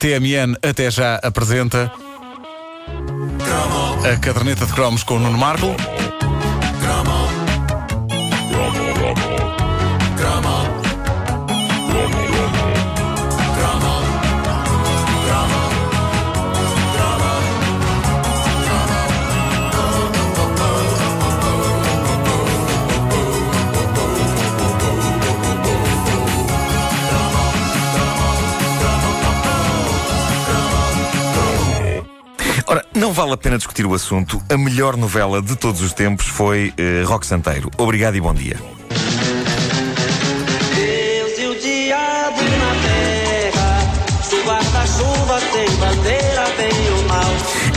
TMN até já apresenta a caderneta de cromos com o Nuno Marco. Não vale a pena discutir o assunto. A melhor novela de todos os tempos foi eh, Rock Santeiro. Obrigado e bom dia.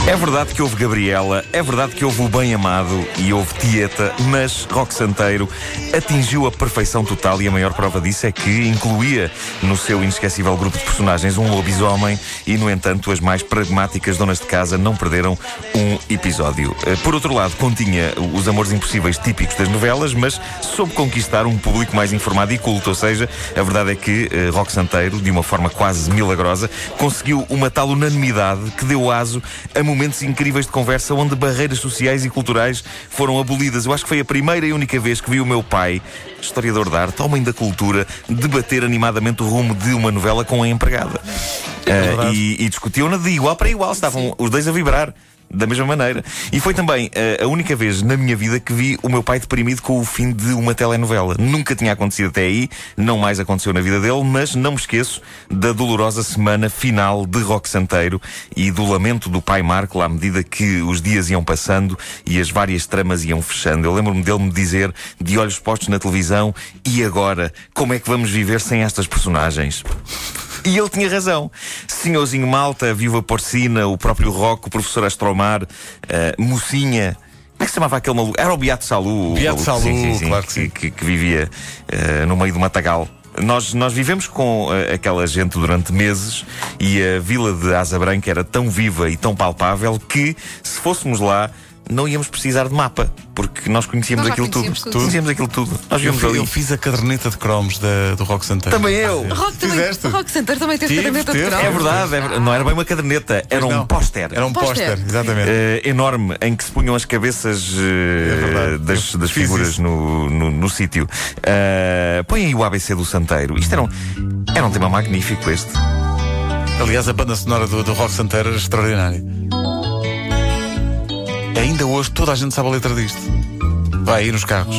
É verdade que houve Gabriela, é verdade que houve o Bem Amado e houve Tieta, mas Rock Santeiro atingiu a perfeição total e a maior prova disso é que incluía no seu inesquecível grupo de personagens um lobisomem e, no entanto, as mais pragmáticas donas de casa não perderam um episódio. Eh, Por outro lado, continha os amores impossíveis típicos das novelas, mas soube conquistar um público mais informado e culto, ou seja, a verdade é que eh, Rock Santeiro, de uma forma quase milagrosa, conseguiu uma tal unanimidade que deu aso a momentos incríveis de conversa onde barreiras sociais e culturais foram abolidas. Eu acho que foi a primeira e única vez que vi o meu pai, historiador de arte, homem da cultura, debater animadamente o rumo de uma novela com a empregada. Ah, e, e discutiam-na de igual para igual, estavam os dois a vibrar. Da mesma maneira. E foi também ah, a única vez na minha vida que vi o meu pai deprimido com o fim de uma telenovela. Nunca tinha acontecido até aí, não mais aconteceu na vida dele, mas não me esqueço da dolorosa semana final de Rock Santeiro e do lamento do pai Marco à medida que os dias iam passando e as várias tramas iam fechando. Eu lembro-me dele me dizer, de olhos postos na televisão, e agora? Como é que vamos viver sem estas personagens? E ele tinha razão. Senhorzinho Malta, a Viúva Porcina, o próprio Rock, o Professor Astromar, eh, Mocinha. Como é que se chamava aquele maluco? Era o Beato Salu. o Beato Salu, claro que sim. Que, que vivia eh, no meio do matagal. Nós, nós vivemos com eh, aquela gente durante meses e a vila de Asa Branca era tão viva e tão palpável que, se fôssemos lá, não íamos precisar de mapa, porque nós conhecíamos Nós aquilo tudo. conhecíamos tudo. Conhecíamos aquilo tudo. Nós Eu, ali. eu fiz a caderneta de cromos da- do Rock Santeiro. Também eu. Rock também, Fizeste? Rock Center também teve Tive, caderneta de teve. cromos. É verdade, é verdade. não era bem uma caderneta, era um póster. Era um Póster. exatamente. eh, enorme em que se punham as cabeças eh, É das, das figuras isso. no, no, no sítio. Eh, põe aí o ABC do Santeiro. Isto era um, era um tema magnífico este. Aliás, a banda sonora do, do Rock Santeiro era extraordinária. Ainda hoje toda a gente sabe a letra disto. Vai aí nos carros.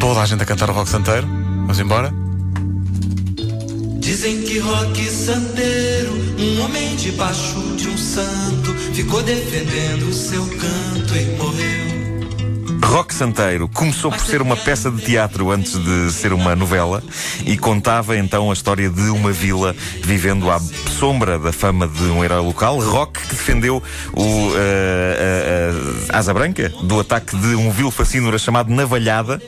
Toda a gente a cantar o Rock Santeiro. Vamos embora? Dizem que Rock Santeiro, um homem debaixo de um santo, ficou defendendo o seu canto e morreu. Rock Santeiro começou por ser uma peça de teatro antes de ser uma novela e contava então a história de uma vila vivendo à sombra da fama de um herói local, Rock, que defendeu o eh, eh, Asa Branca do ataque de um vil fascínora chamado Navalhada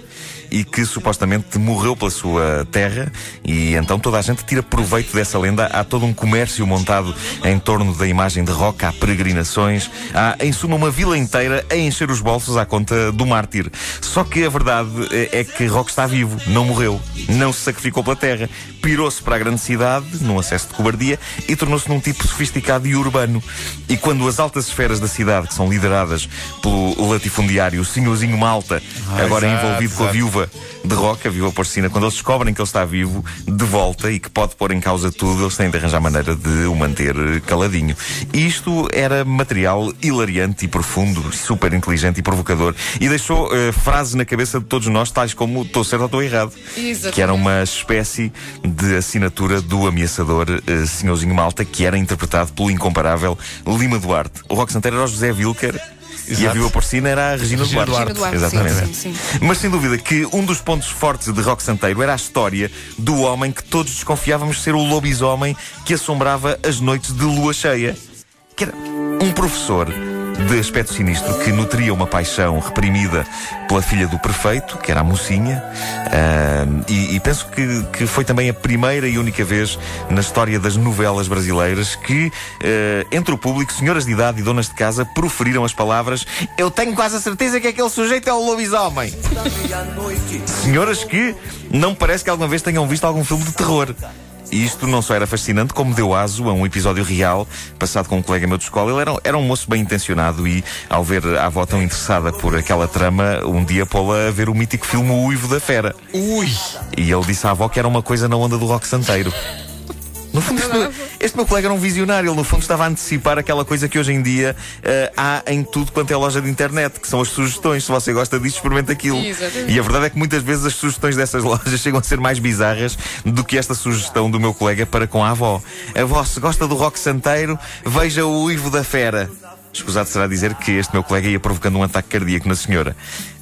e que supostamente morreu pela sua terra e então toda a gente tira proveito dessa lenda. Há todo um comércio montado em torno da imagem de Rock, há peregrinações, há em suma uma vila inteira a encher os bolsos à conta do mártir. Só que a verdade é é que Rock está vivo, não morreu, não se sacrificou pela terra, pirou-se para a grande cidade, num acesso de cobardia, e tornou-se num tipo sofisticado e urbano. E quando as altas esferas da cidade, que são lideradas pelo latifundiário Senhorzinho Malta, Ah, agora exato, envolvido com a exato. Viúva de Roca, a viúva porcina, quando eles descobrem que ele está vivo, de volta e que pode pôr em causa tudo, eles têm de arranjar maneira de o manter caladinho. E isto era material hilariante e profundo, super inteligente e provocador. E deixou eh, frases na cabeça de todos nós, tais como estou certo ou estou errado. Exatamente. Que era uma espécie de assinatura do ameaçador eh, Senhorzinho Malta, que era interpretado pelo incomparável Lima Duarte. O Rock Santeiro era o José Wilker. E a Exato. viúva porcina era a Regina, Regina Duarte. Duarte, Exatamente. sim, sim, sim. Mas sem dúvida que um dos pontos fortes de Rock Santeiro era a história do homem que todos desconfiávamos ser o lobisomem que assombrava as noites de lua cheia. Que era um professor de aspecto sinistro que nutria uma paixão reprimida pela filha do prefeito, que era a mocinha, ah, e, e penso que, que foi também a primeira e única vez na história das novelas brasileiras que, ah, entre o público, senhoras de idade e donas de casa proferiram as palavras Eu tenho quase a certeza que aquele sujeito é o lobisomem. Senhoras que não parece que alguma vez tenham visto algum filme de terror. E isto não só era fascinante, como deu aso a um episódio real, passado com um colega meu de escola. Ele era, era um moço bem intencionado e, ao ver a avó tão interessada por aquela trama, um dia pô-la a ver o mítico filme O Uivo da Fera. Ui! E ele disse à avó que era uma coisa na onda do rock santeiro. No fundo, este, meu- este meu colega era um visionário. Ele, no fundo, estava a antecipar aquela coisa que hoje em dia eh, há em tudo quanto é loja de internet, que são as sugestões. Se você gosta disto, experimente aquilo. Exatamente. E a verdade é que muitas vezes as sugestões dessas lojas chegam a ser mais bizarras do que esta sugestão do meu colega para com a avó. Avó, se gosta do rock santeiro, veja o Uivo da Fera. Escusado será dizer que este meu colega ia provocando um ataque cardíaco na senhora.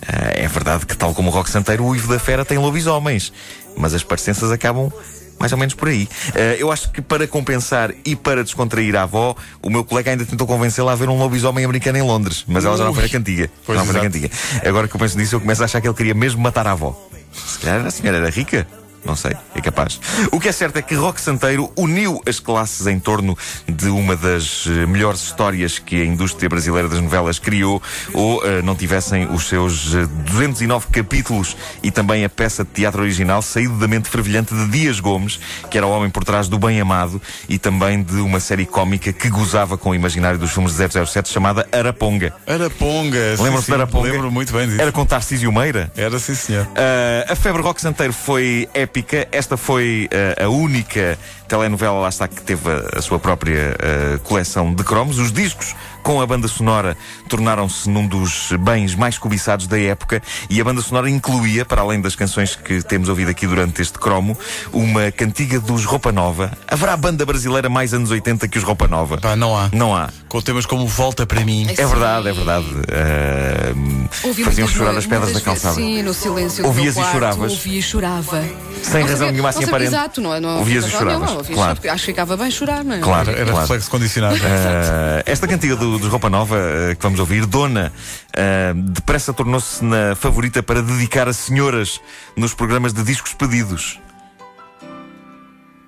Ah, é verdade que, tal como o rock santeiro, o Uivo da Fera tem lobisomens. Mas as parecenças acabam mais ou menos por aí. Ah, eu acho que para compensar e para descontrair a avó, o meu colega ainda tentou convencê-la a ver um lobisomem americano em Londres. Mas ela já não foi na cantiga. Pois, não foi na cantiga. Agora que eu penso nisso, eu começo a achar que ele queria mesmo matar a avó. Se calhar a senhora era rica. Não sei, é capaz. O que é certo é que Rock Santeiro uniu as classes em torno de uma das eh, melhores histórias que a indústria brasileira das novelas criou, ou eh, não tivessem os seus eh, 209 capítulos e também a peça de teatro original saído da mente fervilhante de Dias Gomes, que era o homem por trás do Bem Amado, e também de uma série cómica que gozava com o imaginário dos filmes de 007 chamada Araponga. Araponga. sim, Lembram-se de Araponga? Lembro muito bem disso. Era com Tarcísio Meira? Era sim, senhor. Uh, a Febre Rock Santeiro foi épica. Esta foi uh, a única telenovela, lá está, que teve a, a sua própria uh, coleção de cromos. Os discos com a banda sonora tornaram-se num dos bens mais cobiçados da época e a banda sonora incluía, para além das canções que temos ouvido aqui durante este cromo, uma cantiga dos Roupa Nova. Haverá banda brasileira mais anos 80 que os Roupa Nova? Pá, não há. Não há. Com temas como Volta para mim. É verdade, é verdade. Uh, faziam chorar as pedras da calçada. Sim, no silêncio do Ouvias meu e quarto, choravas? Ouvia e chorava. Sem Não razão sabia- nenhuma assim não aparente. Exato, não, não Ouvias e choravas, ouvias claro. Acho que ficava bem chorar, não é? Claro. Era claro. reflexo condicionado. Uh, esta cantiga do, dos Roupa Nova uh, que vamos ouvir, Dona, uh, depressa tornou-se na favorita para dedicar a senhoras nos programas de discos pedidos.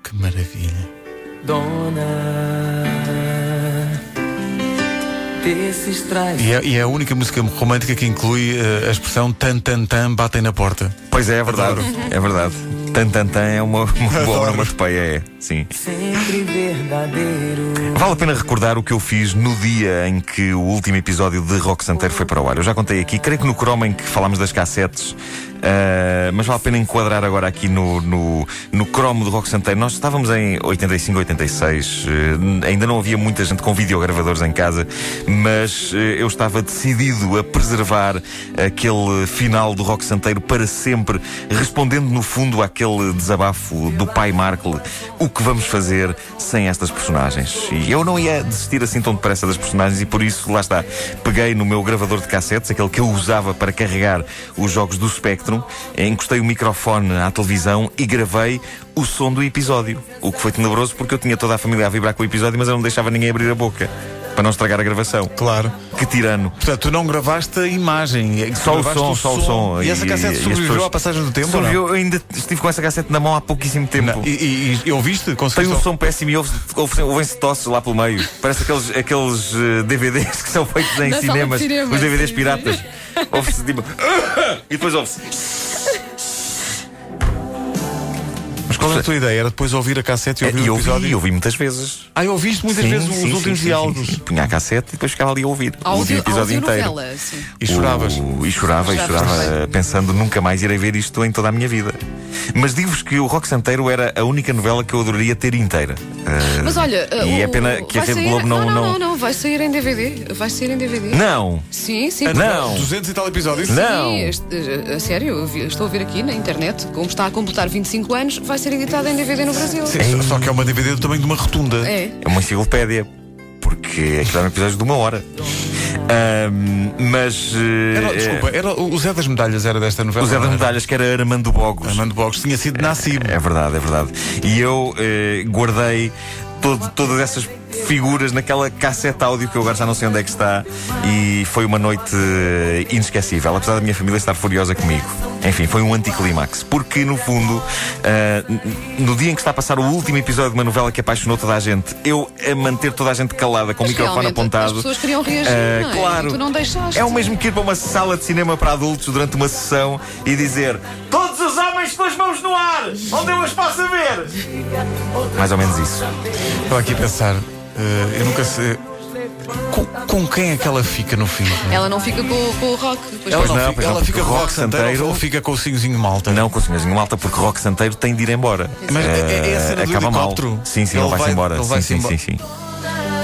Que maravilha. Dona desses trás. E é, e é a única música romântica que inclui eh, a expressão tan tan tan batem na porta. Pois é, é verdade. É verdade. Tan Tan Tan é uma, uma boa onomatopeia, é. Sim. Sempre verdadeiro. Vale a pena recordar o que eu fiz no dia em que o último episódio de Rock Santeiro foi para o ar. Eu já contei aqui, creio que no Chroma em que falámos das cassetes, ah, mas vale a pena enquadrar agora aqui no, no, no cromo do Rock Santeiro. Nós estávamos em 85, 86, eh, ainda não havia muita gente com videogravadores em casa, mas eh, eu estava decidido a preservar aquele final do Rock Santeiro para sempre, respondendo no fundo àquele desabafo do pai Markle. O que vamos fazer sem estas personagens? E eu não ia desistir assim tão depressa das personagens e por isso, lá está, peguei no meu gravador de cassetes, aquele que eu usava para carregar os jogos do Spectrum, encostei o microfone à televisão e gravei o som do episódio. O que foi tenebroso porque eu tinha toda a família a vibrar com o episódio, mas eu não deixava ninguém abrir a boca. Para não estragar a gravação. Claro. Que tirano. Portanto, tu não gravaste a imagem. é Só o som, só o som. E essa E- cassete e as sobreviveu pessoas- à passagem do tempo? Sobreviveu, eu ainda estive com essa cassete na mão há pouquíssimo tempo. Não. E, e, e ouviste? Tem Conseguiste? um som péssimo e ouve- ouve- ouvem-se tosses lá pelo meio. Parece aqueles, aqueles eh, DVDs que são feitos em cinemas. cinema, os DVDs sim, piratas. Ouve-se tipo. e depois ouve-se. Mas qual era a tua ideia? Era depois ouvir a cassete e ouvir E o ouvi, episódio? e ouvi muitas vezes. Ah, e ouviste muitas Sim, vezes sim, os últimos diálogos. sim. Punha a cassete e depois ficava ali a ouvir. o último Audio, episódio inteiro. novela. E choravas. O- E chorava, e chorava, eh, pensando nunca mais irei ver isto em toda a minha vida. Mas digo-vos que o Rock Santeiro era a única novela que eu adoraria ter inteira. Eh, Mas olha, E o- é pena que a Rede sair- Globo não- não, não- não, não, vai sair em DVD. Vai sair em DVD. Não! Sim, sim. Não. 200 e tal episódios? Não. Sim, este- a sério, eu vi- estou a ver aqui na internet, como está a completar 25 anos, vai ser editado em DVD no Brasil. Sim, só- Só que é uma DVD do tamanho de uma rotunda. É. É uma enciclopédia. Porque aquilo eram episódios de uma hora. Ahm, mas. eh, Era, desculpa, era, o Zé das Medalhas era desta novela? O Zé das? Medalhas, que era Armando Bogos. Armando Box tinha sido Nassim. É verdade, é verdade. E eu eh, guardei todo- todas essas figuras naquela cassete áudio que eu agora já não sei onde é que está e foi uma noite eh, inesquecível, apesar da minha família estar furiosa comigo. Enfim, foi um anticlímax, porque no fundo, n- no dia em que está a passar o último episódio de uma novela que apaixonou toda a gente, eu a manter toda a gente calada com o microfone apontado. As pessoas queriam reagir, eh, não é? Claro. E tu não deixaste. É o mesmo que ir para uma sala de cinema para adultos durante uma sessão e dizer todos os homens com as mãos no ar, onde eu as possa ver. Mais ou menos isso. Estava aqui a pensar, eu nunca sei. Com, com quem é que ela fica no fim? Ela não fica com, com o rock. Depois Ela Pois não, não, fica, não, ela fica com o Rock Santeiro Santeiro- ou fica com o Sinhozinho Malta? Não com o senhorzinho malta, porque Rock Santeiro tem de ir embora. Mas é- é- é a Eh, cena do acaba mal. Sim, sim, ele, Ele vai-se vai- embora. ele sim, vai-se sim, sim, sim. Ele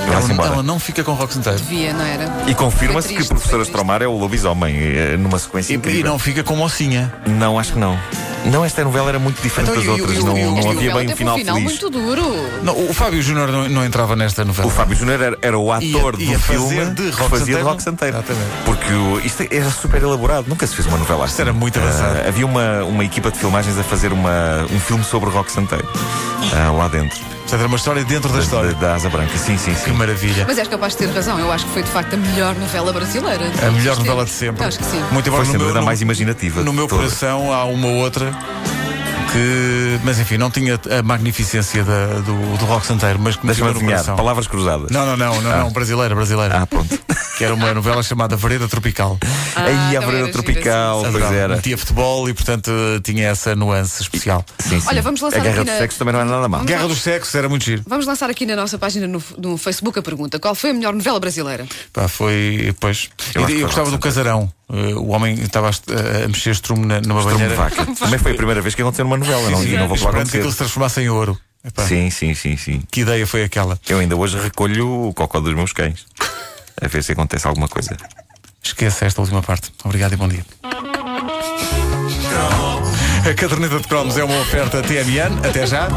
Ela, vai-se embora. ela não fica com o Rock Santeiro. Devia, não era? E confirma-se que o professor. Astromar é o lobisomem, eh, numa sequência E, incrível. e não fica com mocinha. Não, acho que não. Não, esta novela era muito diferente Então, das e o- outras. e o- não e o- não havia bem um teve final, feliz. muito duro. Não, o Fábio Júnior não, não entrava nesta novela. O Fábio Júnior era, era o ator Ia- ia do fazer filme de que fazia Santeiro. de Rock Santeiro. Exatamente. Porque o- isto era super elaborado, nunca se fez uma novela assim. era muito avançado. Ah, havia uma, uma equipa de filmagens a fazer uma, um filme sobre Rock Santeiro. ah, lá dentro. Portanto, era uma história dentro da Da, história. da Asa Branca. Sim, sim, Que sim. maravilha. Mas és capaz de ter razão. Eu acho que foi de facto a melhor novela brasileira. A melhor novela de sempre. Acho que sim. Muito embora Foi no meu, a no- mais imaginativa. No meu todas. coração há uma outra que. Mas enfim, não tinha a magnificência da- do, do rock santeiro, mas que me Deixa-me adivinhar. Palavras cruzadas. Não, não, não, não, Ah. não, brasileira, brasileira. Ah, pronto. Que era uma novela chamada Vereda Tropical. Ah, Aí a também Vereda era Tropical, pois Adorava. era. Metia futebol e, portanto, tinha essa nuance especial. Sim, sim. Olha, vamos lançar A guerra aqui do na- sexo também não é nada mal. Guerra dos Sexos era muito giro. Vamos lançar aqui na nossa página no, no Facebook a pergunta: qual foi a melhor novela brasileira? Pá, foi. Pois. Eu Eu, que foi gostava do casarão. Uh, o homem estava a, est- a mexer estrume na, numa Estrume banheira. vaca. Também foi a primeira vez que aconteceu numa novela, não, e não vou falar que aquilo se transformasse em ouro. Epá, Sim, sim, sim, sim. Que ideia foi aquela? Eu ainda hoje recolho o cocó dos meus cães. A ver se acontece alguma coisa. Esqueça esta última parte. Obrigado e bom dia. A caderneta de cromos é uma oferta TMN. Até já.